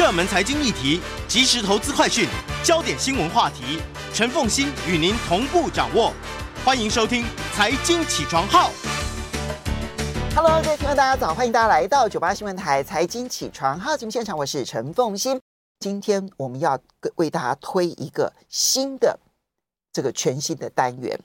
热门财经议题、即时投资快讯、焦点新闻话题，陈凤欣与您同步掌握。欢迎收听《财经起床号》。Hello，各位听众，大家早！欢迎大家来到九八新闻台《财经起床号》节目现场，我是陈凤欣。今天我们要为大家推一个新的这个全新的单元，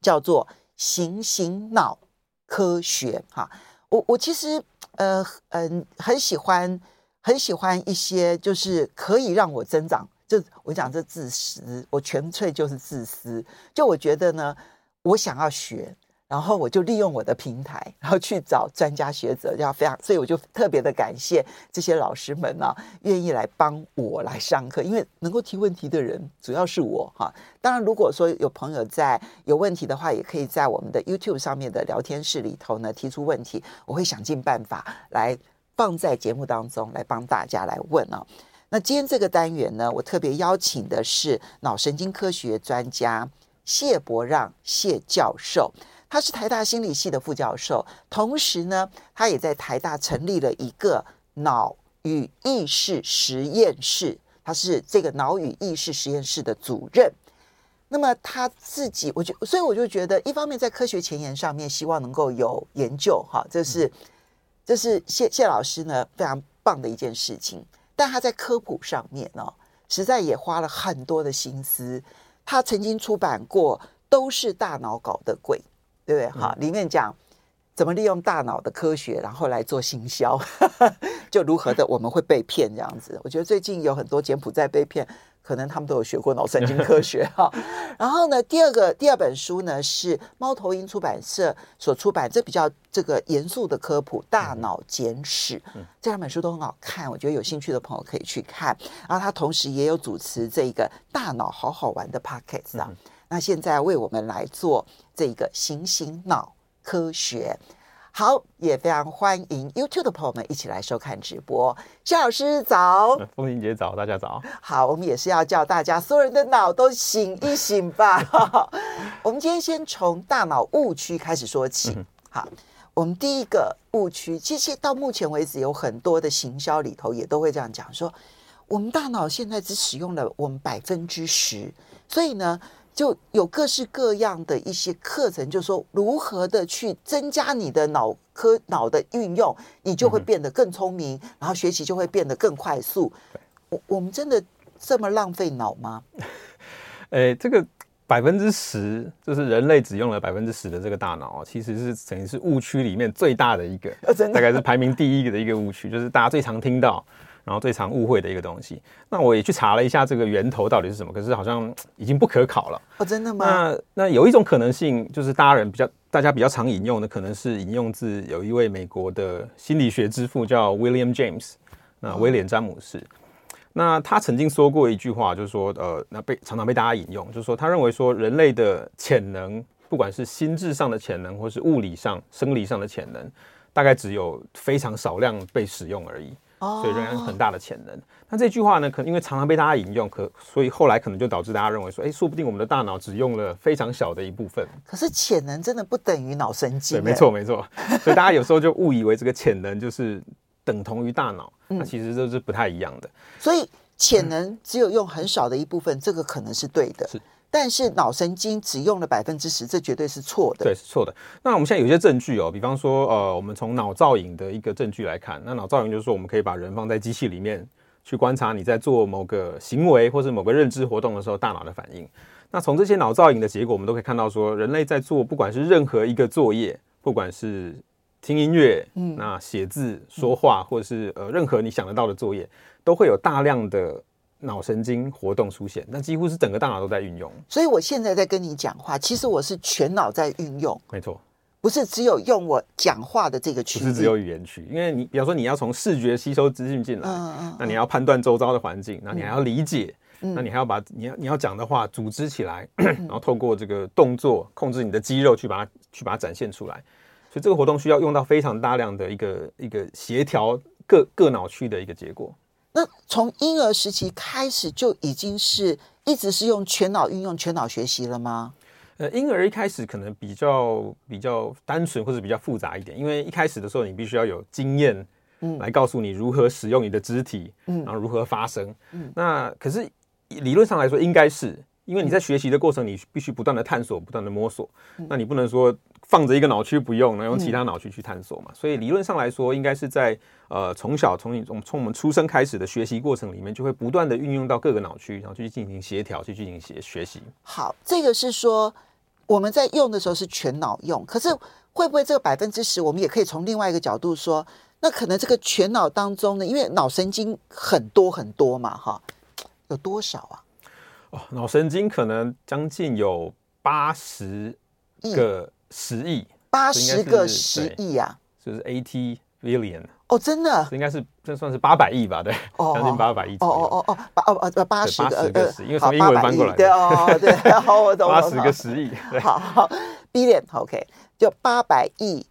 叫做“行行脑科学”哈。我我其实呃嗯很喜欢。很喜欢一些就是可以让我增长，就我讲这自私，我纯粹就是自私。就我觉得呢，我想要学，然后我就利用我的平台，然后去找专家学者，要非常，所以我就特别的感谢这些老师们呢、啊，愿意来帮我来上课，因为能够提问题的人主要是我哈。当然，如果说有朋友在有问题的话，也可以在我们的 YouTube 上面的聊天室里头呢提出问题，我会想尽办法来。放在节目当中来帮大家来问啊。那今天这个单元呢，我特别邀请的是脑神经科学专家谢伯让谢教授，他是台大心理系的副教授，同时呢，他也在台大成立了一个脑与意识实验室，他是这个脑与意识实验室的主任。那么他自己，我就所以我就觉得，一方面在科学前沿上面，希望能够有研究哈，这是。这是谢谢老师呢非常棒的一件事情，但他在科普上面呢、哦，实在也花了很多的心思。他曾经出版过《都是大脑搞的鬼》，对不对？哈、嗯，里面讲怎么利用大脑的科学，然后来做行销，就如何的我们会被骗这样子。我觉得最近有很多柬埔寨被骗。可能他们都有学过脑神经科学 哈，然后呢，第二个第二本书呢是猫头鹰出版社所出版，这比较这个严肃的科普《大脑简史》，这两本书都很好看，我觉得有兴趣的朋友可以去看。然后他同时也有主持这个“大脑好好玩”的 Podcast 啊，那现在为我们来做这个“行行脑科学”。好，也非常欢迎 YouTube 的朋友们一起来收看直播。夏老师早，凤馨姐早，大家早。好，我们也是要叫大家所有人的脑都醒一醒吧。我们今天先从大脑误区开始说起。嗯、好，我们第一个误区，其实到目前为止有很多的行销里头也都会这样讲，说我们大脑现在只使用了我们百分之十，所以呢。就有各式各样的一些课程，就是说如何的去增加你的脑科脑的运用，你就会变得更聪明，嗯、然后学习就会变得更快速。我我们真的这么浪费脑吗？诶，这个百分之十，就是人类只用了百分之十的这个大脑，其实是等于是误区里面最大的一个，大概是排名第一个的一个误区，就是大家最常听到。然后最常误会的一个东西，那我也去查了一下这个源头到底是什么，可是好像 已经不可考了。哦，真的吗？那那有一种可能性，就是大家人比较大家比较常引用的，可能是引用自有一位美国的心理学之父叫 William James，那威廉詹姆斯。哦。那他曾经说过一句话，就是说，呃，那被常常被大家引用，就是说他认为说人类的潜能，不管是心智上的潜能，或是物理上、生理上的潜能，大概只有非常少量被使用而已。所以仍然很大的潜能。那这句话呢，可能因为常常被大家引用，可所以后来可能就导致大家认为说，哎，说不定我们的大脑只用了非常小的一部分。可是潜能真的不等于脑神经。对，没错没错。所以大家有时候就误以为这个潜能就是等同于大脑，那其实这是不太一样的。所以潜能只有用很少的一部分，这个可能是对的。是。但是脑神经只用了百分之十，这绝对是错的。对，是错的。那我们现在有些证据哦，比方说，呃，我们从脑造影的一个证据来看，那脑造影就是说，我们可以把人放在机器里面去观察你在做某个行为或是某个认知活动的时候大脑的反应。那从这些脑造影的结果，我们都可以看到说，人类在做不管是任何一个作业，不管是听音乐、嗯，那写字、说话，或者是呃任何你想得到的作业，都会有大量的。脑神经活动出现，那几乎是整个大脑都在运用。所以我现在在跟你讲话，其实我是全脑在运用。没错，不是只有用我讲话的这个区域，不是只有语言区，因为你比方说你要从视觉吸收资讯进来，嗯嗯，那你要判断周遭的环境，那你还要理解，嗯、那你还要把你要你要讲的话组织起来，嗯、然后透过这个动作控制你的肌肉去把它去把它展现出来。所以这个活动需要用到非常大量的一个一个协调各各脑区的一个结果。那从婴儿时期开始就已经是一直是用全脑运用、全脑学习了吗？呃，婴儿一开始可能比较比较单纯或者比较复杂一点，因为一开始的时候你必须要有经验，嗯，来告诉你如何使用你的肢体，嗯，然后如何发声，嗯，那可是理论上来说应该是。因为你在学习的过程，你必须不断的探索，不断的摸索。那你不能说放着一个脑区不用，那用其他脑区去探索嘛？所以理论上来说，应该是在呃从小从你从从我们出生开始的学习过程里面，就会不断的运用到各个脑区，然后去进行协调，去进行学学习。好，这个是说我们在用的时候是全脑用，可是会不会这个百分之十，我们也可以从另外一个角度说，那可能这个全脑当中呢，因为脑神经很多很多嘛，哈，有多少啊？哦，脑神经可能将近有八十个十亿，八十个十亿啊，就是 eighty billion 哦，真的，应该是这算是八百亿吧？对，将近八百亿。哦哦哦哦，八哦哦八十个个十，因为从英文翻过来。对哦对，好，我懂。八十个十亿，好好 billion，OK，就八百亿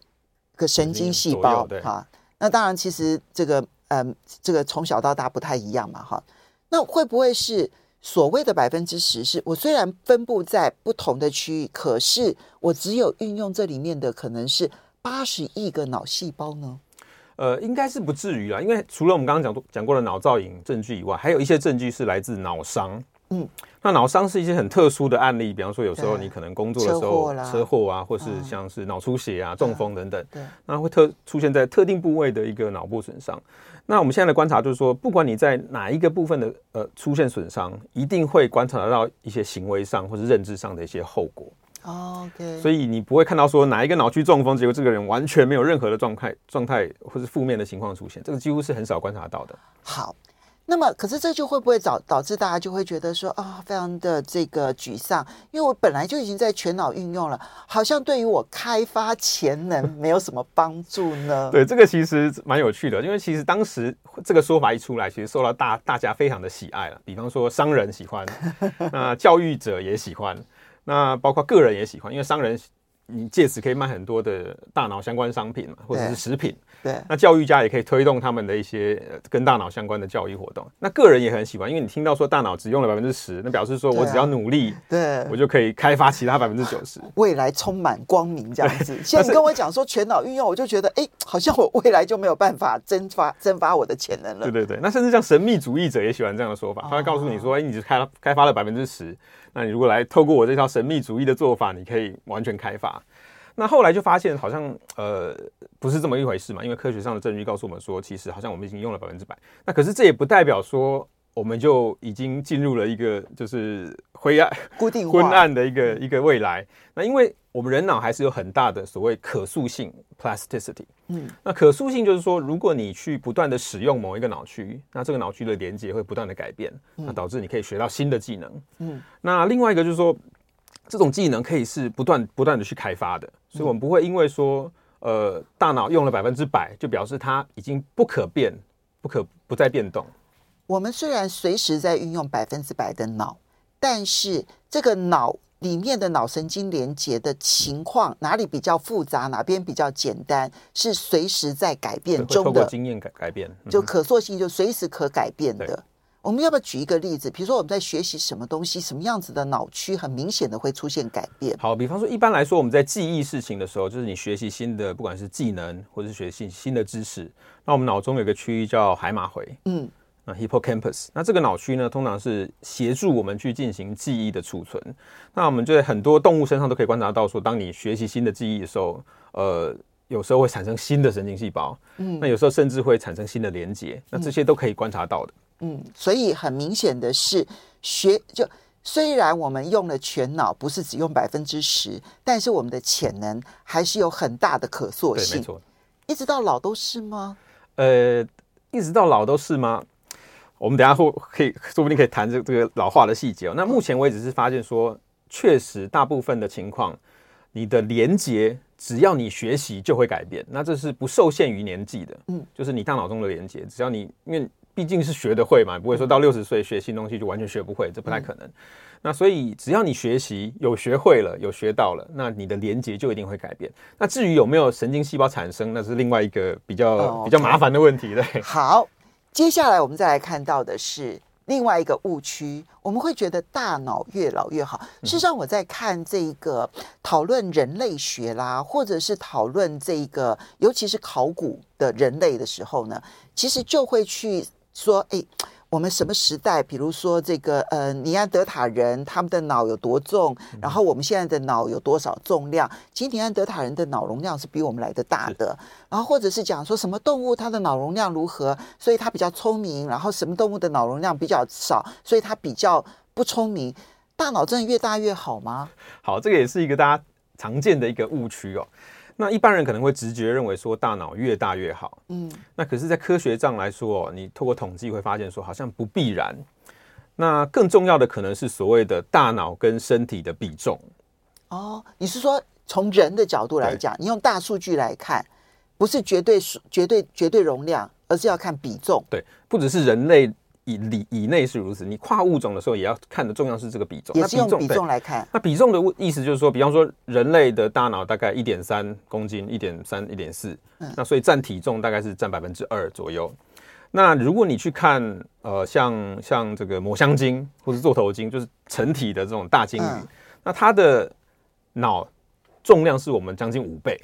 个神经细胞，哈。那当然，其实这个嗯，这个从小到大不太一样嘛，哈。那会不会是？所谓的百分之十，是我虽然分布在不同的区域，可是我只有运用这里面的可能是八十亿个脑细胞呢？呃，应该是不至于啦，因为除了我们刚刚讲讲过的脑造影证据以外，还有一些证据是来自脑伤。嗯，那脑伤是一些很特殊的案例，比方说有时候你可能工作的时候车祸，啊，或是像是脑出血啊、嗯、中风等等，对，那会特出现在特定部位的一个脑部损伤。那我们现在的观察就是说，不管你在哪一个部分的呃出现损伤，一定会观察得到一些行为上或是认知上的一些后果。Oh, OK，所以你不会看到说哪一个脑区中风，结果这个人完全没有任何的状态状态或是负面的情况出现，这个几乎是很少观察到的。好。那么，可是这就会不会导导致大家就会觉得说啊、哦，非常的这个沮丧，因为我本来就已经在全脑运用了，好像对于我开发潜能 没有什么帮助呢？对，这个其实蛮有趣的，因为其实当时这个说法一出来，其实受到大大家非常的喜爱了。比方说商人喜欢，那教育者也喜欢，那包括个人也喜欢，因为商人。你借此可以卖很多的大脑相关商品嘛，或者是食品。对，那教育家也可以推动他们的一些跟大脑相关的教育活动。那个人也很喜欢，因为你听到说大脑只用了百分之十，那表示说我只要努力，对，我就可以开发其他百分之九十，未来充满光明这样子。现在你跟我讲说全脑运用，我就觉得哎，好像我未来就没有办法蒸发 蒸发我的潜能了。对对对，那甚至像神秘主义者也喜欢这样的说法，他会告诉你说，哎，你只开开发了百分之十，那你如果来透过我这套神秘主义的做法，你可以完全开发。那后来就发现好像呃不是这么一回事嘛，因为科学上的证据告诉我们说，其实好像我们已经用了百分之百。那可是这也不代表说我们就已经进入了一个就是灰暗、固定 昏暗的一个一个未来。那因为我们人脑还是有很大的所谓可塑性 （plasticity）。嗯，那可塑性就是说，如果你去不断的使用某一个脑区，那这个脑区的连接会不断的改变，那导致你可以学到新的技能。嗯，那另外一个就是说。这种技能可以是不断不断的去开发的，所以我们不会因为说，呃，大脑用了百分之百，就表示它已经不可变、不可不再变动。我们虽然随时在运用百分之百的脑，但是这个脑里面的脑神经连接的情况，哪里比较复杂，哪边比较简单，是随时在改变中的。经验改改变，就可塑性就随时可改变的。我们要不要举一个例子？比如说我们在学习什么东西，什么样子的脑区很明显的会出现改变？好，比方说一般来说我们在记忆事情的时候，就是你学习新的，不管是技能或者是学习新的知识，那我们脑中有个区域叫海马回，嗯，那 hippocampus，那这个脑区呢，通常是协助我们去进行记忆的储存。那我们就在很多动物身上都可以观察到，说当你学习新的记忆的时候，呃，有时候会产生新的神经细胞，嗯，那有时候甚至会产生新的连接，那这些都可以观察到的。嗯，所以很明显的是，学就虽然我们用了全脑，不是只用百分之十，但是我们的潜能还是有很大的可塑性。对，没错。一直到老都是吗？呃，一直到老都是吗？我们等下会可以说不定可以谈这这个老化的细节哦。那目前为止是发现说，确实大部分的情况，你的连接只要你学习就会改变，那这是不受限于年纪的。嗯，就是你大脑中的连接，只要你因为。毕竟是学得会嘛，不会说到六十岁学新东西就完全学不会，这不太可能。嗯、那所以只要你学习有学会了，有学到了，那你的连接就一定会改变。那至于有没有神经细胞产生，那是另外一个比较、哦、比较麻烦的问题。对，好，接下来我们再来看到的是另外一个误区，我们会觉得大脑越老越好。事实上，我在看这个讨论人类学啦，或者是讨论这个，尤其是考古的人类的时候呢，其实就会去说，哎。我们什么时代？比如说这个呃，尼安德塔人他们的脑有多重？然后我们现在的脑有多少重量？其实尼安德塔人的脑容量是比我们来的大的。然后或者是讲说什么动物它的脑容量如何，所以它比较聪明。然后什么动物的脑容量比较少，所以它比较不聪明。大脑真的越大越好吗？好，这个也是一个大家常见的一个误区哦。那一般人可能会直觉认为说大脑越大越好，嗯，那可是，在科学上来说，你透过统计会发现说好像不必然。那更重要的可能是所谓的大脑跟身体的比重。哦，你是说从人的角度来讲，你用大数据来看，不是绝对数、绝对绝对容量，而是要看比重。对，不只是人类。以里以内是如此，你跨物种的时候也要看的重要是这个比重，也是用比重来看。那比重的意思就是说，比方说人类的大脑大概一点三公斤，一点三、一点四，那所以占体重大概是占百分之二左右。那如果你去看呃，像像这个抹香鲸或是座头鲸，就是成体的这种大鲸鱼，嗯、那它的脑重量是我们将近五倍。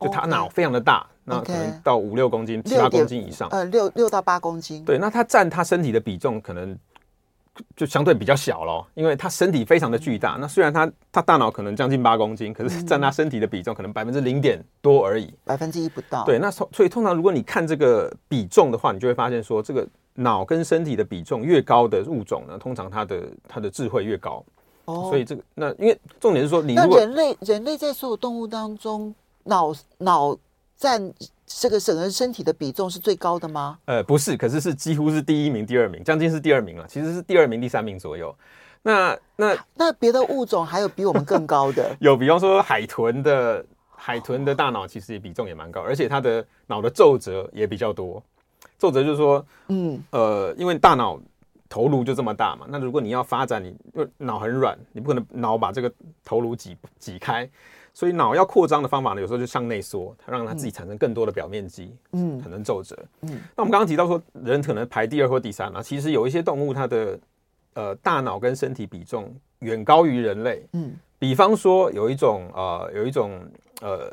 就它脑非常的大，那可能到五六公斤、七八公斤以上。呃，六六到八公斤。对，那它占它身体的比重可能就相对比较小咯，因为它身体非常的巨大。那虽然它它大脑可能将近八公斤，可是占它身体的比重可能百分之零点多而已，百分之一不到。对，那所所以通常如果你看这个比重的话，你就会发现说，这个脑跟身体的比重越高的物种呢，通常它的它的智慧越高。哦，所以这个那因为重点是说，你如果人类人类在所有动物当中。脑脑占这个整个身体的比重是最高的吗？呃，不是，可是是几乎是第一名、第二名，将近是第二名了。其实是第二名、第三名左右。那那那别的物种还有比我们更高的？有，比方说海豚的海豚的大脑其实也比重也蛮高，而且它的脑的皱褶也比较多。皱褶就是说，嗯呃，因为大脑头颅就这么大嘛，那如果你要发展，你因为脑很软，你不可能脑把这个头颅挤挤开。所以脑要扩张的方法呢，有时候就向内缩，它让它自己产生更多的表面积，嗯，产生皱褶，嗯。那我们刚刚提到说，人可能排第二或第三啊，其实有一些动物它的呃大脑跟身体比重远高于人类，嗯。比方说有一种呃有一种呃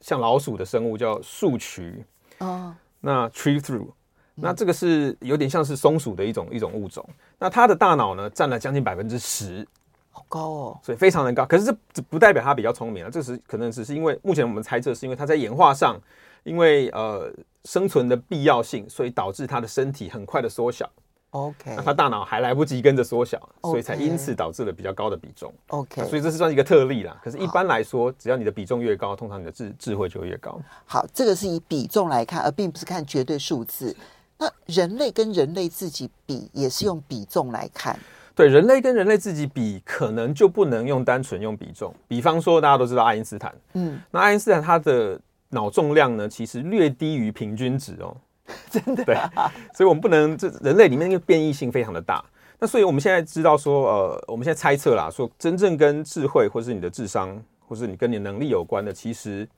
像老鼠的生物叫树蛆，哦，那 tree through，那这个是有点像是松鼠的一种一种物种，那它的大脑呢占了将近百分之十。好高哦，所以非常的高。可是这这不代表它比较聪明啊，这是可能只是因为目前我们猜测是因为它在演化上，因为呃生存的必要性，所以导致它的身体很快的缩小。OK，那它大脑还来不及跟着缩小，所以才因此导致了比较高的比重。OK，所以这是算一个特例啦。可是一般来说，只要你的比重越高，通常你的智智慧就会越高。好，这个是以比重来看，而并不是看绝对数字。那人类跟人类自己比，也是用比重来看。对，人类跟人类自己比，可能就不能用单纯用比重。比方说，大家都知道爱因斯坦，嗯，那爱因斯坦他的脑重量呢，其实略低于平均值哦，真的。对，所以我们不能，这人类里面那个变异性非常的大。那所以我们现在知道说，呃，我们现在猜测啦，说真正跟智慧，或是你的智商，或是你跟你的能力有关的，其实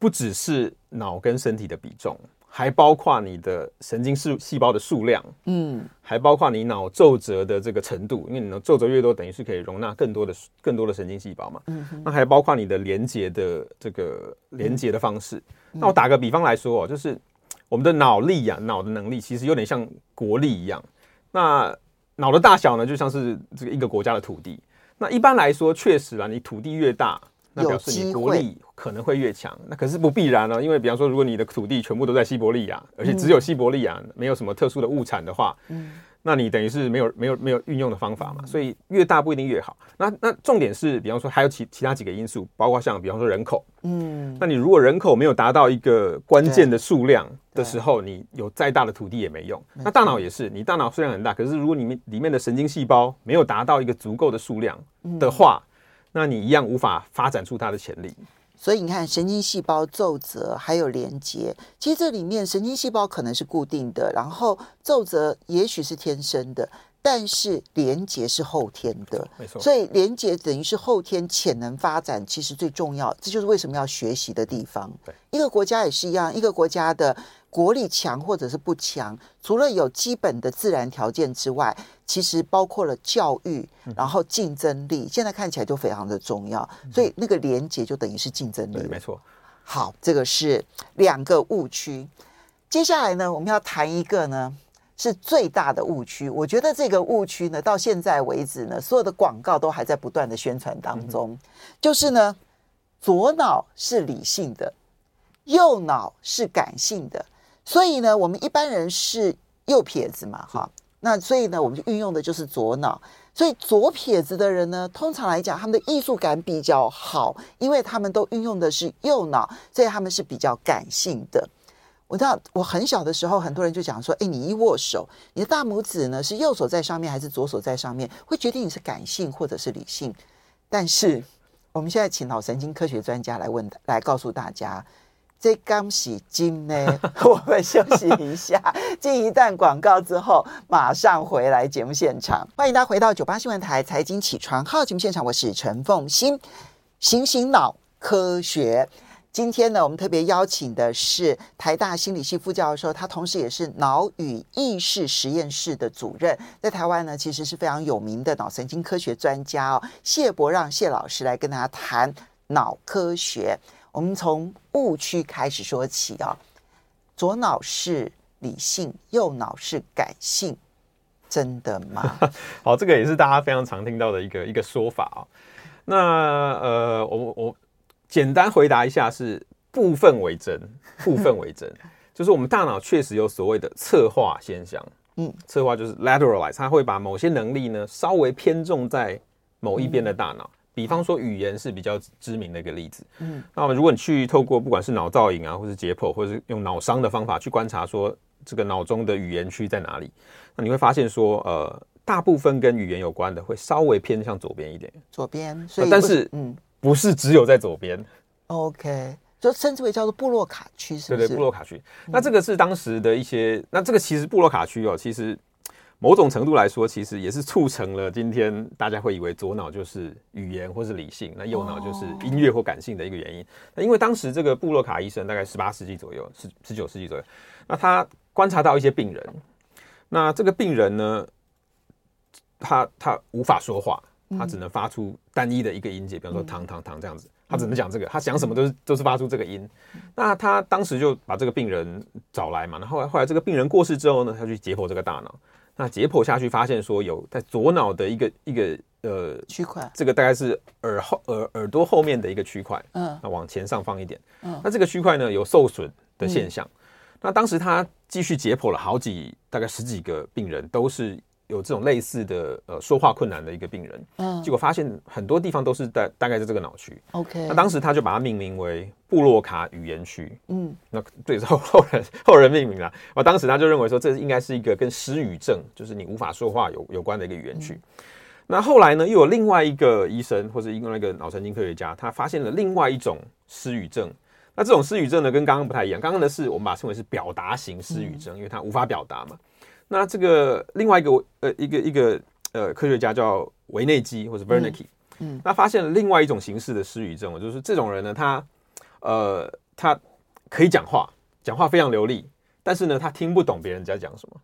不只是脑跟身体的比重。还包括你的神经细细胞的数量，嗯，还包括你脑皱褶的这个程度，因为你的皱褶越多，等于是可以容纳更多的更多的神经细胞嘛，嗯哼，那还包括你的连接的这个连接的方式。嗯、那我打个比方来说哦，就是我们的脑力呀、啊，脑的能力其实有点像国力一样。那脑的大小呢，就像是这个一个国家的土地。那一般来说，确实啊，你土地越大。那表示你国力可能会越强，那可是不必然哦。因为比方说，如果你的土地全部都在西伯利亚，而且只有西伯利亚没有什么特殊的物产的话，嗯，那你等于是没有没有没有运用的方法嘛。所以越大不一定越好。那那重点是，比方说还有其其他几个因素，包括像比方说人口，嗯，那你如果人口没有达到一个关键的数量的时候，你有再大的土地也没用。那大脑也是，你大脑虽然很大，可是如果里面里面的神经细胞没有达到一个足够的数量的话，那你一样无法发展出它的潜力，所以你看，神经细胞皱褶还有连接，其实这里面神经细胞可能是固定的，然后皱褶也许是天生的，但是连接是后天的，没错。所以连接等于是后天潜能发展，其实最重要，这就是为什么要学习的地方。对，一个国家也是一样，一个国家的国力强或者是不强，除了有基本的自然条件之外，其实包括了教育，然后竞争力，现在看起来就非常的重要。所以那个连接就等于是竞争力。没错。好，这个是两个误区。接下来呢，我们要谈一个呢，是最大的误区。我觉得这个误区呢，到现在为止呢，所有的广告都还在不断的宣传当中，嗯、就是呢，左脑是理性的，右脑是感性的。所以呢，我们一般人是右撇子嘛，哈，那所以呢，我们就运用的就是左脑。所以左撇子的人呢，通常来讲，他们的艺术感比较好，因为他们都运用的是右脑，所以他们是比较感性的。我知道我很小的时候，很多人就讲说，哎，你一握手，你的大拇指呢是右手在上面还是左手在上面，会决定你是感性或者是理性。但是我们现在请脑神经科学专家来问，来告诉大家。这刚洗金呢，我们休息一下，进一段广告之后，马上回来节目现场。欢迎大家回到九八新闻台财经起床号节目现场，我是陈凤欣。醒醒脑科学，今天呢，我们特别邀请的是台大心理系副教授，他同时也是脑与意识实验室的主任，在台湾呢，其实是非常有名的脑神经科学专家哦。谢伯让谢老师来跟大家谈脑科学。我们从误区开始说起啊，左脑是理性，右脑是感性，真的吗？好，这个也是大家非常常听到的一个一个说法啊。那呃，我我简单回答一下，是部分为真，部分为真，就是我们大脑确实有所谓的侧化现象。嗯，侧化就是 lateralize，它会把某些能力呢稍微偏重在某一边的大脑。嗯比方说语言是比较知名的一个例子，嗯，那么如果你去透过不管是脑造影啊，或是解剖，或者是用脑伤的方法去观察，说这个脑中的语言区在哪里，那你会发现说，呃，大部分跟语言有关的会稍微偏向左边一点，左边，所以但是嗯，不是只有在左边，OK，就称之为叫做布洛卡区，是不是？对对，布洛卡区。那这个是当时的一些，那这个其实布洛卡区哦，其实。某种程度来说，其实也是促成了今天大家会以为左脑就是语言或是理性，那右脑就是音乐或感性的一个原因。那因为当时这个布洛卡医生大概十八世纪左右，十十九世纪左右，那他观察到一些病人，那这个病人呢，他他无法说话，他只能发出单一的一个音节，比方说“糖糖糖”这样子，他只能讲这个，他讲什么都是都是发出这个音。那他当时就把这个病人找来嘛，那后来后来这个病人过世之后呢，他去解剖这个大脑。那解剖下去发现说，有在左脑的一个一个呃区块，这个大概是耳后耳耳朵后面的一个区块，嗯，那往前上方一点，嗯，那这个区块呢有受损的现象。那当时他继续解剖了好几大概十几个病人，都是。有这种类似的呃说话困难的一个病人，嗯，结果发现很多地方都是在大概在这个脑区，OK，那当时他就把它命名为布洛卡语言区，嗯，那对后后人后人命名了，我当时他就认为说这应该是一个跟失语症，就是你无法说话有有关的一个语言区。嗯、那后来呢，又有另外一个医生或者另外一个脑神经科学家，他发现了另外一种失语症。那这种失语症呢，跟刚刚不太一样，刚刚的是我们把它称为是表达型失语症，嗯、因为他无法表达嘛。那这个另外一个呃一个一个呃科学家叫维内基或者 Wernicke，嗯，那发现了另外一种形式的失语症，就是这种人呢，他呃他可以讲话，讲话非常流利，但是呢他听不懂别人在讲什么。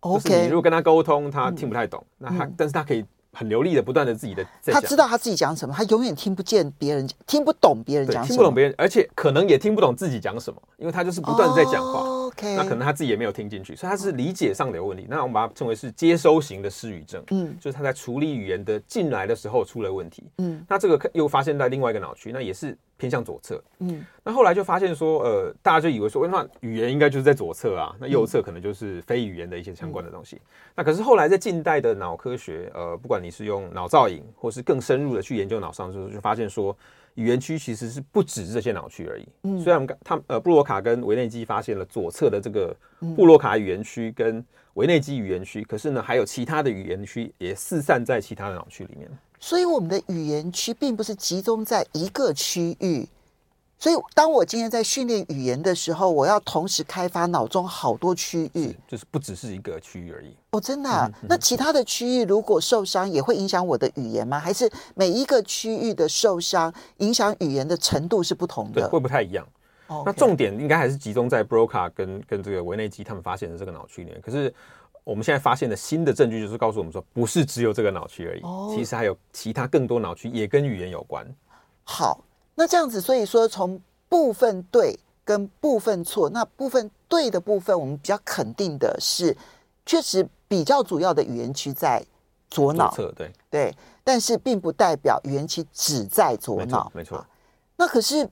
OK，就是你如果跟他沟通，他听不太懂，嗯、那他但是他可以。很流利的，不断的自己的在，他知道他自己讲什么，他永远听不见别人，听不懂别人讲什么，听不懂别人，而且可能也听不懂自己讲什么，因为他就是不断的在讲话。Oh, 那可能他自己也没有听进去，所以他是理解上的有问题。那我们把它称为是接收型的失语症，嗯，就是他在处理语言的进来的时候出了问题，嗯，那这个又发现在另外一个脑区，那也是。偏向左侧，嗯，那后来就发现说，呃，大家就以为说，那语言应该就是在左侧啊，那右侧可能就是非语言的一些相关的东西。嗯、那可是后来在近代的脑科学，呃，不管你是用脑造影，或是更深入的去研究脑伤就是，就发现说，语言区其实是不止这些脑区而已。嗯，虽然我们他呃布洛卡跟维内基发现了左侧的这个布洛卡语言区跟维内基语言区，可是呢，还有其他的语言区也四散在其他的脑区里面。所以我们的语言区并不是集中在一个区域，所以当我今天在训练语言的时候，我要同时开发脑中好多区域，就是不只是一个区域而已。哦，真的啊？那其他的区域如果受伤，也会影响我的语言吗？还是每一个区域的受伤影响语言的程度是不同的？对，会不太一样。那重点应该还是集中在 Broca 跟跟这个维内基他们发现的这个脑区里面。可是我们现在发现的新的证据就是告诉我们说，不是只有这个脑区而已，oh. 其实还有其他更多脑区也跟语言有关。好，那这样子，所以说从部分对跟部分错，那部分对的部分，我们比较肯定的是，确实比较主要的语言区在左脑，对对，但是并不代表语言区只在左脑，没错。那可是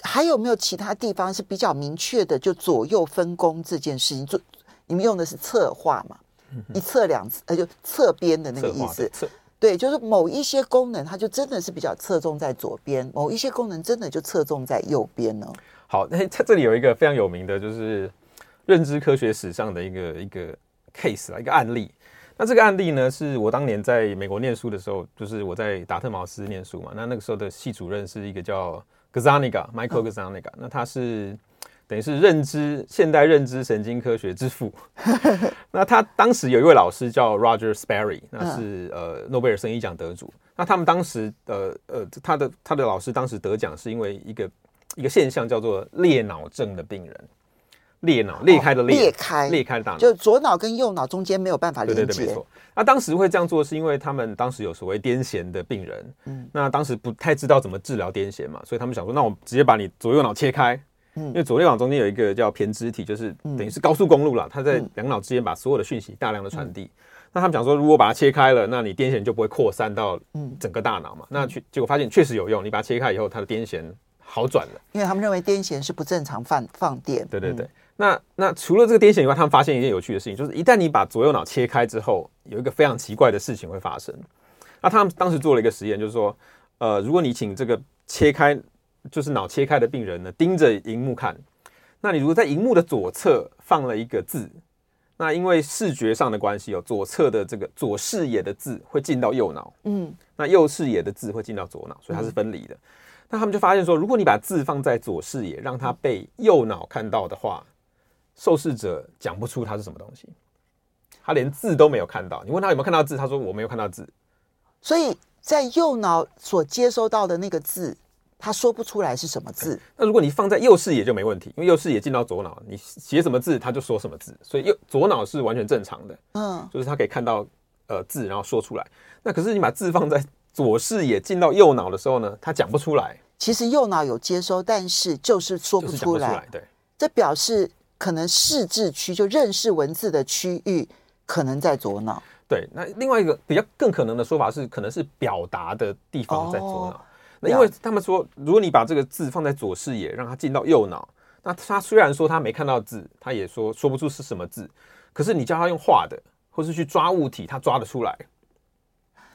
还有没有其他地方是比较明确的，就左右分工这件事情？做你们用的是侧画嘛？嗯、一侧两侧，呃，就侧边的那个意思。对，就是某一些功能，它就真的是比较侧重在左边；某一些功能真的就侧重在右边呢。好，那它这里有一个非常有名的，就是认知科学史上的一个一个 case 啊，一个案例。那这个案例呢，是我当年在美国念书的时候，就是我在达特茅斯念书嘛。那那个时候的系主任是一个叫 Gazzaniga，Michael Gazzaniga，那他是。等于是认知现代认知神经科学之父。那他当时有一位老师叫 Roger Sperry，那是呃诺贝尔生理奖得主。那他们当时呃呃他的他的老师当时得奖是因为一个一个现象叫做裂脑症的病人，裂脑裂开的裂，裂开裂开的大脑，就左脑跟右脑中间没有办法连接。对对对，没错。那当时会这样做是因为他们当时有所谓癫痫的病人，嗯，那当时不太知道怎么治疗癫痫嘛，所以他们想说，那我直接把你左右脑切开。因为左右脑中间有一个叫胼胝体，就是等于是高速公路了，它在两脑之间把所有的讯息大量的传递。那他们讲说，如果把它切开了，那你癫痫就不会扩散到整个大脑嘛？那去结果发现确实有用，你把它切开以后，它的癫痫好转了。因为他们认为癫痫是不正常放放电。对对对。那那除了这个癫痫以外，他们发现一件有趣的事情，就是一旦你把左右脑切开之后，有一个非常奇怪的事情会发生。那他们当时做了一个实验，就是说，呃，如果你请这个切开。就是脑切开的病人呢，盯着荧幕看。那你如果在荧幕的左侧放了一个字，那因为视觉上的关系，有左侧的这个左视野的字会进到右脑，嗯，那右视野的字会进到左脑，所以它是分离的。嗯、那他们就发现说，如果你把字放在左视野，让它被右脑看到的话，受试者讲不出它是什么东西，他连字都没有看到。你问他有没有看到字，他说我没有看到字。所以在右脑所接收到的那个字。他说不出来是什么字。那如果你放在右视野就没问题，因为右视野进到左脑，你写什么字他就说什么字，所以右左脑是完全正常的。嗯，就是他可以看到呃字，然后说出来。那可是你把字放在左视野进到右脑的时候呢，他讲不出来。其实右脑有接收，但是就是说不出来。出来对，这表示可能视字区就认识文字的区域可能在左脑。对，那另外一个比较更可能的说法是，可能是表达的地方在左脑。哦那因为他们说，如果你把这个字放在左视野，让它进到右脑，那他虽然说他没看到字，他也说说不出是什么字，可是你叫他用画的，或是去抓物体，他抓得出来。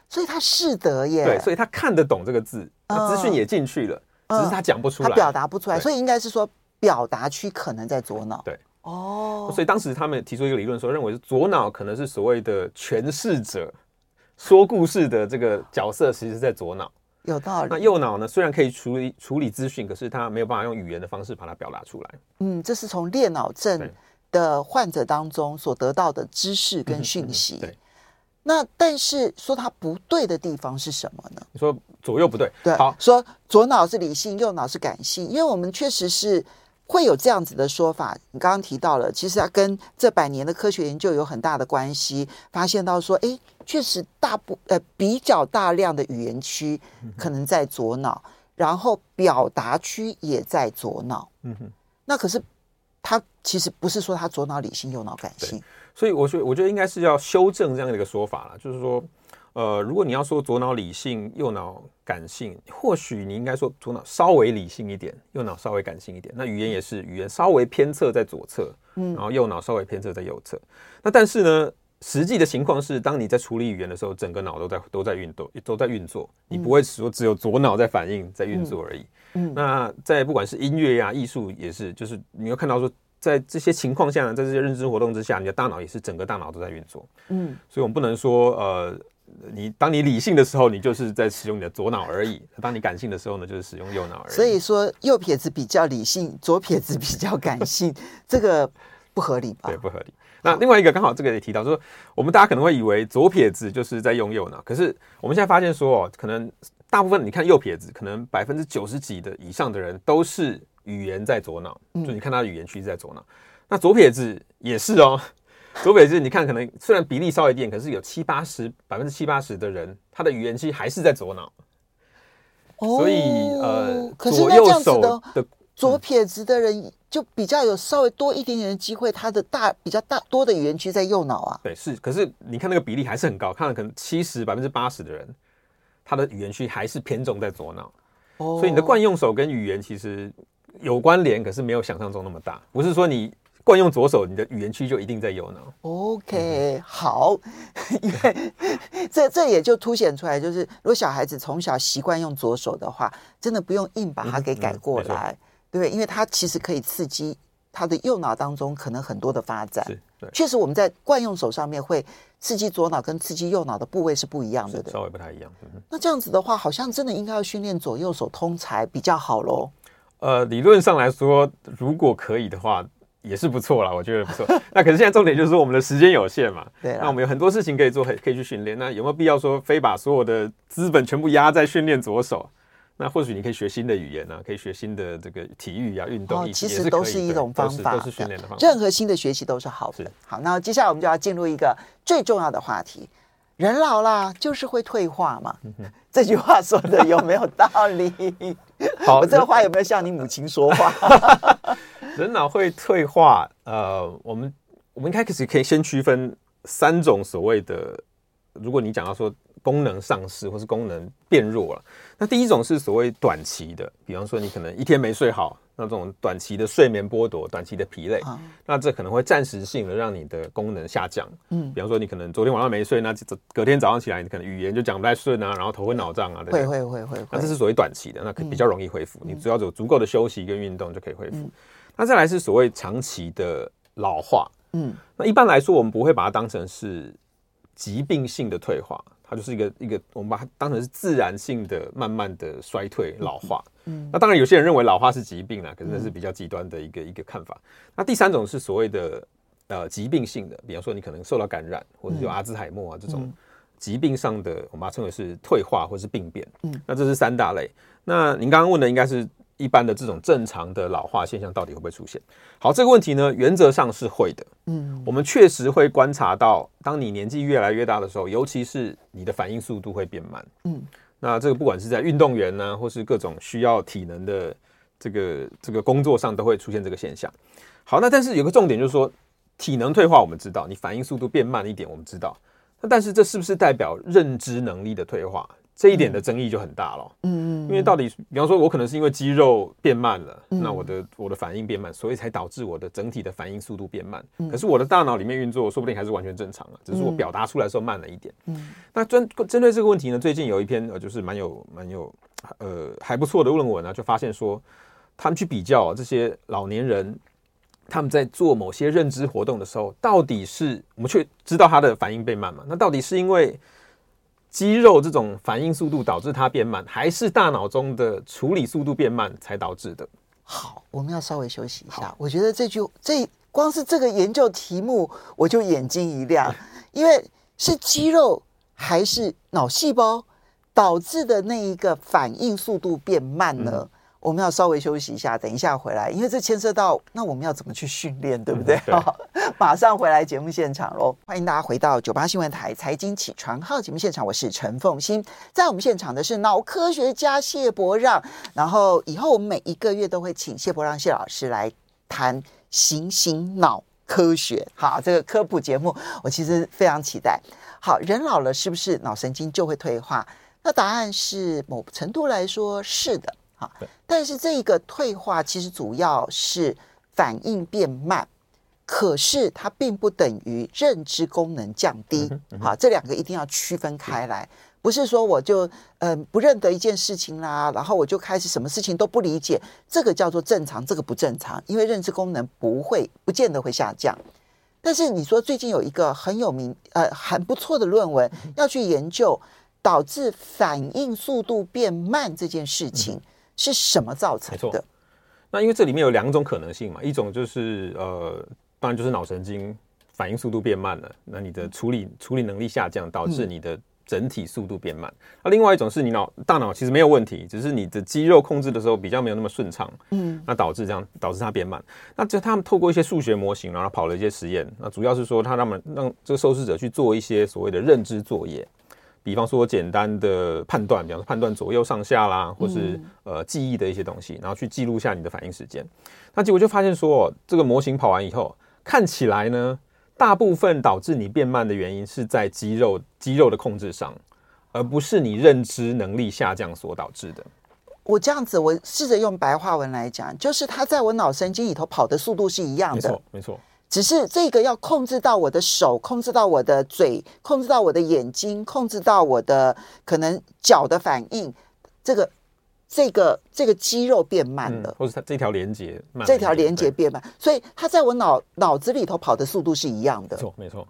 所以他识得耶。对，所以他看得懂这个字，资讯也进去了，只是他讲不出来，他表达不出来，所以应该是说表达区可能在左脑。对，哦，所以当时他们提出一个理论说，认为是左脑可能是所谓的诠释者，说故事的这个角色，其实是在左脑。有道理。那右脑呢？虽然可以处理处理资讯，可是它没有办法用语言的方式把它表达出来。嗯，这是从裂脑症的患者当中所得到的知识跟讯息。对。那但是说它不对的地方是什么呢？你说左右不对。对。好，说左脑是理性，右脑是感性，因为我们确实是。会有这样子的说法，你刚刚提到了，其实它跟这百年的科学研究有很大的关系。发现到说，哎，确实大部呃比较大量的语言区可能在左脑，然后表达区也在左脑。嗯哼，那可是他其实不是说他左脑理性，右脑感性。所以我觉得我觉得应该是要修正这样的一个说法了，就是说。呃，如果你要说左脑理性，右脑感性，或许你应该说左脑稍微理性一点，右脑稍微感性一点。那语言也是，语言稍微偏侧在左侧，嗯，然后右脑稍微偏侧在右侧。那但是呢，实际的情况是，当你在处理语言的时候，整个脑都在都在运动，都在运作，你不会说只有左脑在反应在运作而已。嗯，那在不管是音乐呀、艺术也是，就是你会看到说，在这些情况下，在这些认知活动之下，你的大脑也是整个大脑都在运作。嗯，所以我们不能说呃。你当你理性的时候，你就是在使用你的左脑而已；当你感性的时候呢，就是使用右脑而已。所以说，右撇子比较理性，左撇子比较感性，这个不合理吧？对，不合理。那另外一个刚好这个也提到，说我们大家可能会以为左撇子就是在用右脑，可是我们现在发现说，哦，可能大部分你看右撇子，可能百分之九十几的以上的人都是语言在左脑，就你看他的语言区在左脑。那左撇子也是哦，左撇子你看可能虽然比例稍微低，可是有七八十百分之七八十的人，他的语言区还是在左脑。所以呃，左右手的左撇子的人就比较有稍微多一点点的机会，他的大比较大多的语言区在右脑啊。对，是，可是你看那个比例还是很高，看了可能七十百分之八十的人，他的语言区还是偏重在左脑。哦，所以你的惯用手跟语言其实有关联，可是没有想象中那么大，不是说你。惯用左手，你的语言区就一定在右脑。OK，、嗯、好，因为这这也就凸显出来，就是如果小孩子从小习惯用左手的话，真的不用硬把它给改过来，嗯嗯、对，因为它其实可以刺激他的右脑当中可能很多的发展。确实我们在惯用手上面会刺激左脑跟刺激右脑的部位是不一样的，稍微不太一样。嗯、那这样子的话，好像真的应该要训练左右手通才比较好喽。呃，理论上来说，如果可以的话。也是不错啦，我觉得不错。那可是现在重点就是说我们的时间有限嘛，对。那我们有很多事情可以做，可以去训练。那有没有必要说非把所有的资本全部压在训练左手？那或许你可以学新的语言啊，可以学新的这个体育啊、运动，其实都是一种方法，都是训练的方法。任何新的学习都是好的。好，那接下来我们就要进入一个最重要的话题：人老了就是会退化嘛。这句话说的有没有道理？好，我这个话有没有像你母亲说话？人脑会退化，呃，我们我们一开始可以先区分三种所谓的，如果你讲到说功能丧失或是功能变弱了，那第一种是所谓短期的，比方说你可能一天没睡好，那这种短期的睡眠剥夺、短期的疲累，啊、那这可能会暂时性的让你的功能下降。嗯，比方说你可能昨天晚上没睡，那隔天早上起来你可能语言就讲不太顺啊，然后头昏脑胀啊，会会会会，那这是所谓短期的，那可比较容易恢复，嗯、你只要有足够的休息跟运动就可以恢复。嗯。那再来是所谓长期的老化，嗯，那一般来说我们不会把它当成是疾病性的退化，它就是一个一个我们把它当成是自然性的慢慢的衰退老化，嗯，那当然有些人认为老化是疾病啦，可是那是比较极端的一个一个看法。那第三种是所谓的呃疾病性的，比方说你可能受到感染，或者有阿兹海默啊这种疾病上的，我们把它称为是退化或是病变，嗯，那这是三大类。那您刚刚问的应该是。一般的这种正常的老化现象到底会不会出现？好，这个问题呢，原则上是会的。嗯，我们确实会观察到，当你年纪越来越大的时候，尤其是你的反应速度会变慢。嗯，那这个不管是在运动员呢，或是各种需要体能的这个这个工作上，都会出现这个现象。好，那但是有个重点就是说，体能退化我们知道，你反应速度变慢一点我们知道，那但是这是不是代表认知能力的退化？这一点的争议就很大了，嗯嗯，因为到底，比方说，我可能是因为肌肉变慢了，嗯、那我的我的反应变慢，所以才导致我的整体的反应速度变慢。嗯、可是我的大脑里面运作，说不定还是完全正常啊，只是我表达出来的时候慢了一点。嗯，那针针对这个问题呢，最近有一篇呃，就是蛮有蛮有呃还不错的论文啊，就发现说，他们去比较这些老年人，他们在做某些认知活动的时候，到底是我们却知道他的反应变慢嘛？那到底是因为？肌肉这种反应速度导致它变慢，还是大脑中的处理速度变慢才导致的？好，我们要稍微休息一下。我觉得这句这光是这个研究题目，我就眼睛一亮，因为是肌肉还是脑细胞导致的那一个反应速度变慢呢？嗯我们要稍微休息一下，等一下回来，因为这牵涉到那我们要怎么去训练，对不对？嗯、对，马上回来节目现场喽！欢迎大家回到九八新闻台财经起床号节目现场，我是陈凤欣，在我们现场的是脑科学家谢伯让，然后以后我们每一个月都会请谢伯让谢老师来谈行行脑科学。好，这个科普节目我其实非常期待。好，人老了是不是脑神经就会退化？那答案是某程度来说是的。但是这个退化其实主要是反应变慢，可是它并不等于认知功能降低。好，这两个一定要区分开来，不是说我就嗯、呃、不认得一件事情啦，然后我就开始什么事情都不理解，这个叫做正常，这个不正常，因为认知功能不会不见得会下降。但是你说最近有一个很有名呃很不错的论文要去研究导致反应速度变慢这件事情。是什么造成的？那因为这里面有两种可能性嘛，一种就是呃，当然就是脑神经反应速度变慢了，那你的处理处理能力下降，导致你的整体速度变慢。那另外一种是你脑大脑其实没有问题，只是你的肌肉控制的时候比较没有那么顺畅，嗯，那导致这样导致它变慢。那就他们透过一些数学模型，然后跑了一些实验，那主要是说他让他们让这个受试者去做一些所谓的认知作业。比方说简单的判断，比方说判断左右上下啦，或是呃记忆的一些东西，然后去记录下你的反应时间。那结果就发现说，这个模型跑完以后，看起来呢，大部分导致你变慢的原因是在肌肉肌肉的控制上，而不是你认知能力下降所导致的。我这样子，我试着用白话文来讲，就是它在我脑神经里头跑的速度是一样的，没错，没错。只是这个要控制到我的手，控制到我的嘴，控制到我的眼睛，控制到我的可能脚的反应，这个这个这个肌肉变慢了，嗯、或者它这条连接慢，这条连接变慢，所以它在我脑脑子里头跑的速度是一样的，没错没错。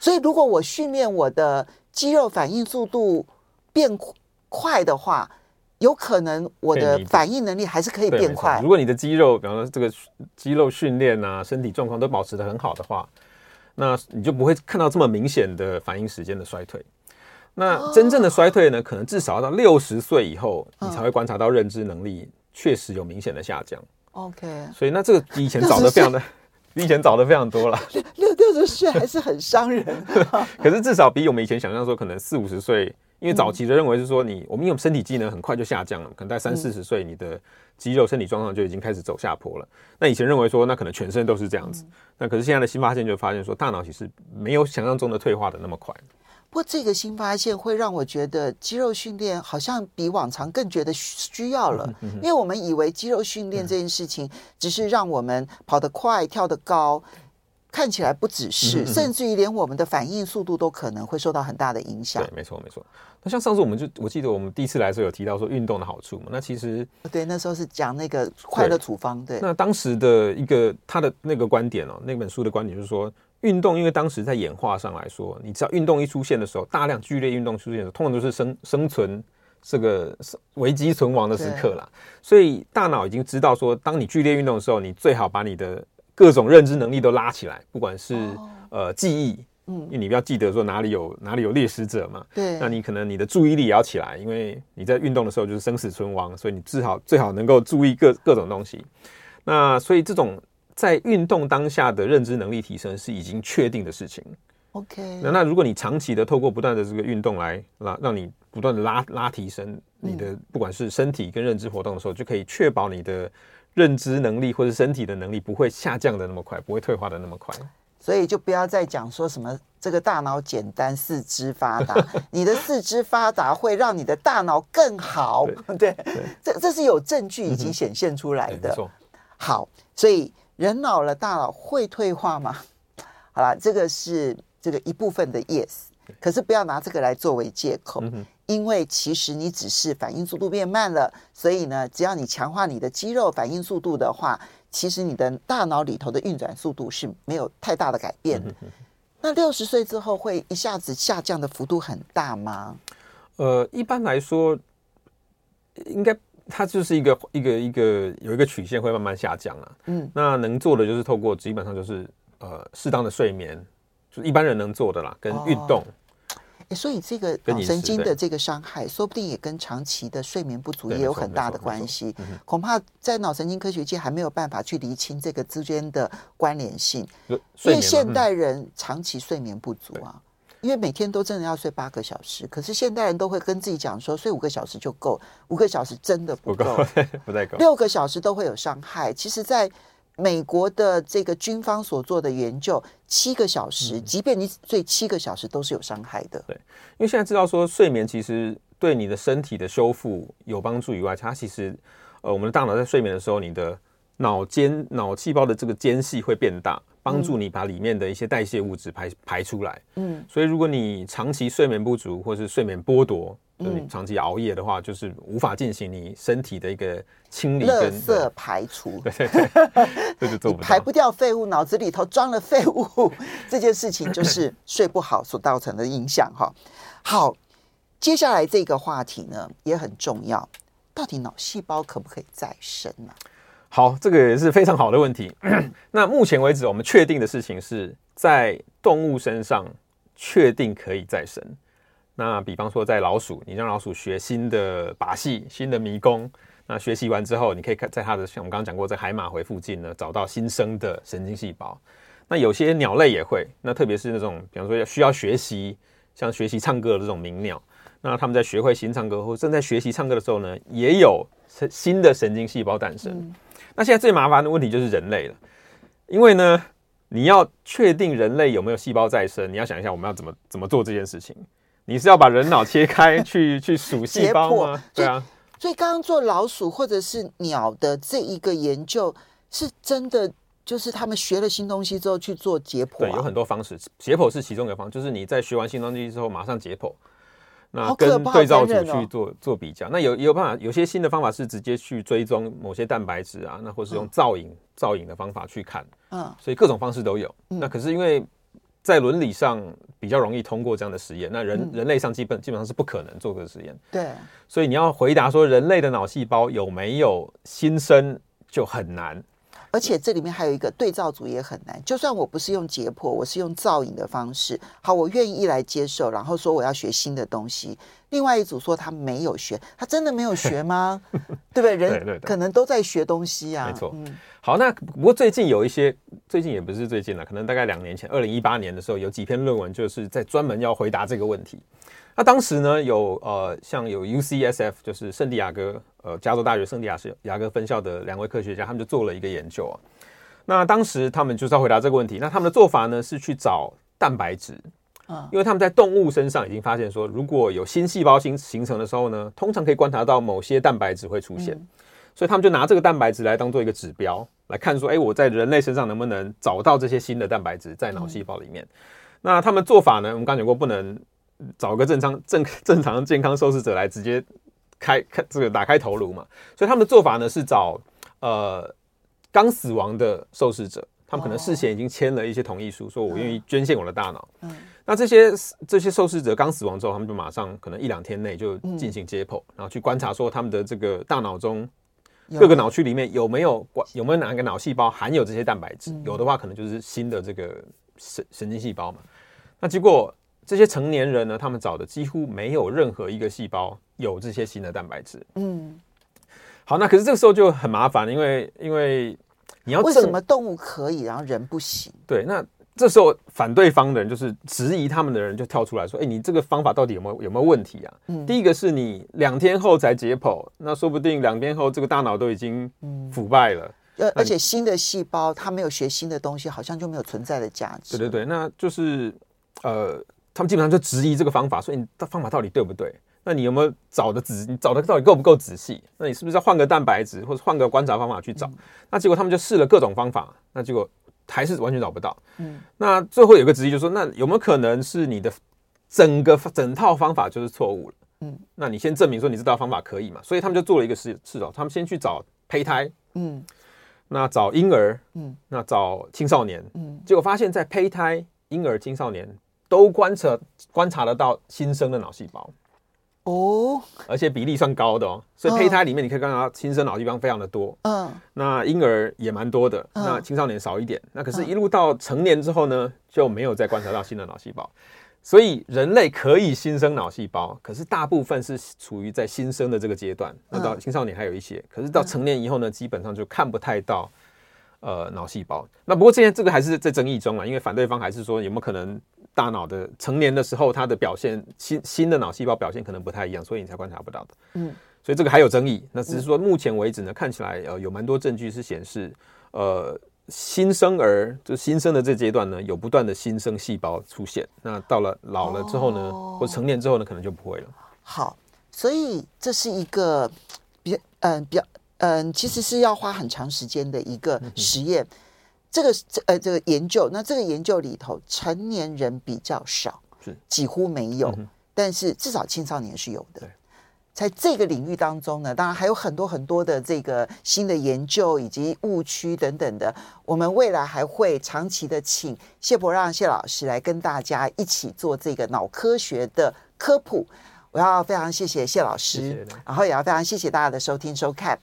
所以如果我训练我的肌肉反应速度变快的话。有可能我的反应能力还是可以变快。如果你的肌肉，比方说这个肌肉训练啊，身体状况都保持的很好的话，那你就不会看到这么明显的反应时间的衰退。那真正的衰退呢，可能至少要到六十岁以后，你才会观察到认知能力确实有明显的下降。OK，所以那这个比 以前早的非常的，比以前早的非常多了。六六十岁还是很伤人，可是至少比我们以前想象说可能四五十岁。因为早期的认为是说你，我们因为身体机能很快就下降了，可能在三四十岁，你的肌肉身体状况就已经开始走下坡了。那以前认为说，那可能全身都是这样子。那可是现在的新发现就发现说，大脑其实没有想象中的退化的那么快。不过这个新发现会让我觉得肌肉训练好像比往常更觉得需要了，因为我们以为肌肉训练这件事情只是让我们跑得快、跳得高。看起来不只是，甚至于连我们的反应速度都可能会受到很大的影响。对，没错，没错。那像上次我们就我记得我们第一次来的时候有提到说运动的好处嘛。那其实对，那时候是讲那个快乐处方。对，那当时的一个他的那个观点哦，那本书的观点就是说，运动因为当时在演化上来说，你知道运动一出现的时候，大量剧烈运动出现的时候，通常都是生生存这个危机存亡的时刻啦。所以大脑已经知道说，当你剧烈运动的时候，你最好把你的各种认知能力都拉起来，不管是、哦、呃记忆，嗯，因为你不要记得说哪里有哪里有猎食者嘛，对，那你可能你的注意力也要起来，因为你在运动的时候就是生死存亡，所以你至少最好能够注意各各种东西。那所以这种在运动当下的认知能力提升是已经确定的事情。OK，那那如果你长期的透过不断的这个运动来让让你不断的拉拉提升你的不管是身体跟认知活动的时候，就可以确保你的。认知能力或者身体的能力不会下降的那么快，不会退化的那么快，所以就不要再讲说什么这个大脑简单四肢发达，你的四肢发达会让你的大脑更好，对，对对这这是有证据已经显现出来的。嗯、好，所以人老了，大脑会退化吗？好了，这个是这个一部分的 yes，可是不要拿这个来作为借口。嗯因为其实你只是反应速度变慢了，所以呢，只要你强化你的肌肉反应速度的话，其实你的大脑里头的运转速度是没有太大的改变的。那六十岁之后会一下子下降的幅度很大吗？呃，一般来说，应该它就是一个一个一个有一个曲线会慢慢下降啊。嗯，那能做的就是透过基本上就是呃适当的睡眠，就一般人能做的啦，跟运动。哦所以这个脑神经的这个伤害，说不定也跟长期的睡眠不足也有很大的关系。恐怕在脑神经科学界还没有办法去厘清这个之间的关联性。因为现代人长期睡眠不足啊，因为每天都真的要睡八个小时，可是现代人都会跟自己讲说，睡五个小时就够，五个小时真的不够，不太够，六个小时都会有伤害。其实，在美国的这个军方所做的研究，七个小时，即便你睡七个小时，都是有伤害的。对，因为现在知道说睡眠其实对你的身体的修复有帮助以外，它其实呃，我们的大脑在睡眠的时候，你的脑间脑细胞的这个间隙会变大，帮助你把里面的一些代谢物质排排出来。嗯，所以如果你长期睡眠不足，或是睡眠剥夺。就你长期熬夜的话，就是无法进行你身体的一个清理、垃圾排除。对对对，这就做不 到。排不掉废物，脑子里头装了废物，这件事情就是 睡不好所造成的影响哈。好，接下来这个话题呢也很重要，到底脑细胞可不可以再生呢？好，这个也是非常好的问题。那目前为止，我们确定的事情是在动物身上确定可以再生。那比方说在老鼠，你让老鼠学新的把戏、新的迷宫，那学习完之后，你可以看在它的像我们刚刚讲过，在海马回附近呢找到新生的神经细胞。那有些鸟类也会，那特别是那种比方说要需要学习，像学习唱歌的这种鸣鸟，那他们在学会新唱歌或正在学习唱歌的时候呢，也有新的神经细胞诞生。那现在最麻烦的问题就是人类了，因为呢，你要确定人类有没有细胞再生，你要想一下我们要怎么怎么做这件事情。你是要把人脑切开去 去数细胞吗？对啊，所以刚刚做老鼠或者是鸟的这一个研究，是真的就是他们学了新东西之后去做解剖啊？对，有很多方式，解剖是其中一个方，就是你在学完新东西之后马上解剖，那跟对照组去做做比较。那有有办法，有些新的方法是直接去追踪某些蛋白质啊，那或是用造影造影的方法去看，嗯，所以各种方式都有。那可是因为。在伦理上比较容易通过这样的实验，那人人类上基本基本上是不可能做这个实验。对，所以你要回答说人类的脑细胞有没有新生就很难。而且这里面还有一个对照组也很难。就算我不是用解剖，我是用造影的方式，好，我愿意来接受，然后说我要学新的东西。另外一组说他没有学，他真的没有学吗？对不对？人可能都在学东西啊。没错。嗯好，那不过最近有一些，最近也不是最近了，可能大概两年前，二零一八年的时候，有几篇论文就是在专门要回答这个问题。那当时呢，有呃，像有 UCSF，就是圣地亚哥，呃，加州大学圣地亚是亚哥分校的两位科学家，他们就做了一个研究啊。那当时他们就是要回答这个问题，那他们的做法呢是去找蛋白质啊，因为他们在动物身上已经发现说，如果有新细胞形形成的时候呢，通常可以观察到某些蛋白质会出现。嗯所以他们就拿这个蛋白质来当做一个指标来看，说，哎，我在人类身上能不能找到这些新的蛋白质在脑细胞里面？那他们做法呢？我们刚讲过，不能找个正常正正常健康受试者来直接开开这个打开头颅嘛。所以他们的做法呢是找呃刚死亡的受试者，他们可能事先已经签了一些同意书，说我愿意捐献我的大脑。嗯。那这些这些受试者刚死亡之后，他们就马上可能一两天内就进行解剖，然后去观察说他们的这个大脑中。各个脑区里面有没有管有没有哪个脑细胞含有这些蛋白质？有的话，可能就是新的这个神神经细胞嘛。那结果这些成年人呢，他们找的几乎没有任何一个细胞有这些新的蛋白质。嗯，好，那可是这个时候就很麻烦，因为因为你要为什么动物可以，然后人不行？对，那。这时候反对方的人就是质疑他们的人就跳出来说：“哎，你这个方法到底有没有有没有问题啊？”嗯，第一个是你两天后才解剖，那说不定两天后这个大脑都已经腐败了。呃，而且新的细胞它没有学新的东西，好像就没有存在的价值。对对对，那就是呃，他们基本上就质疑这个方法，说你的方法到底对不对？那你有没有找的仔？你找的到底够不够仔细？那你是不是要换个蛋白质，或者换个观察方法去找？那结果他们就试了各种方法，那结果。还是完全找不到。嗯，那最后有个质疑就是说，那有没有可能是你的整个整套方法就是错误了？嗯，那你先证明说你这套方法可以嘛？所以他们就做了一个试试哦，他们先去找胚胎，嗯，那找婴儿，嗯，那找青少年，嗯，结果发现在胚胎、婴儿、青少年都观测观察得到新生的脑细胞。哦，而且比例算高的哦，所以胚胎里面你可以看到新生脑细胞非常的多，嗯，那婴儿也蛮多的，那青少年少一点，那可是，一路到成年之后呢，就没有再观察到新的脑细胞，所以人类可以新生脑细胞，可是大部分是处于在新生的这个阶段，那到青少年还有一些，可是到成年以后呢，基本上就看不太到呃脑细胞。那不过现在这个还是在争议中啊，因为反对方还是说有没有可能。大脑的成年的时候，它的表现新新的脑细胞表现可能不太一样，所以你才观察不到的。嗯，所以这个还有争议。那只是说，目前为止呢，看起来呃有蛮多证据是显示，呃新生儿就新生的这阶段呢，有不断的新生细胞出现。那到了老了之后呢，哦、或成年之后呢，可能就不会了。好，所以这是一个比较嗯比较嗯，其实是要花很长时间的一个实验。嗯这个这呃这个研究，那这个研究里头，成年人比较少，是几乎没有，嗯、但是至少青少年是有的。在这个领域当中呢，当然还有很多很多的这个新的研究以及误区等等的，我们未来还会长期的请谢伯让谢老师来跟大家一起做这个脑科学的科普。我要非常谢谢谢老师，谢谢然后也要非常谢谢大家的收听收看。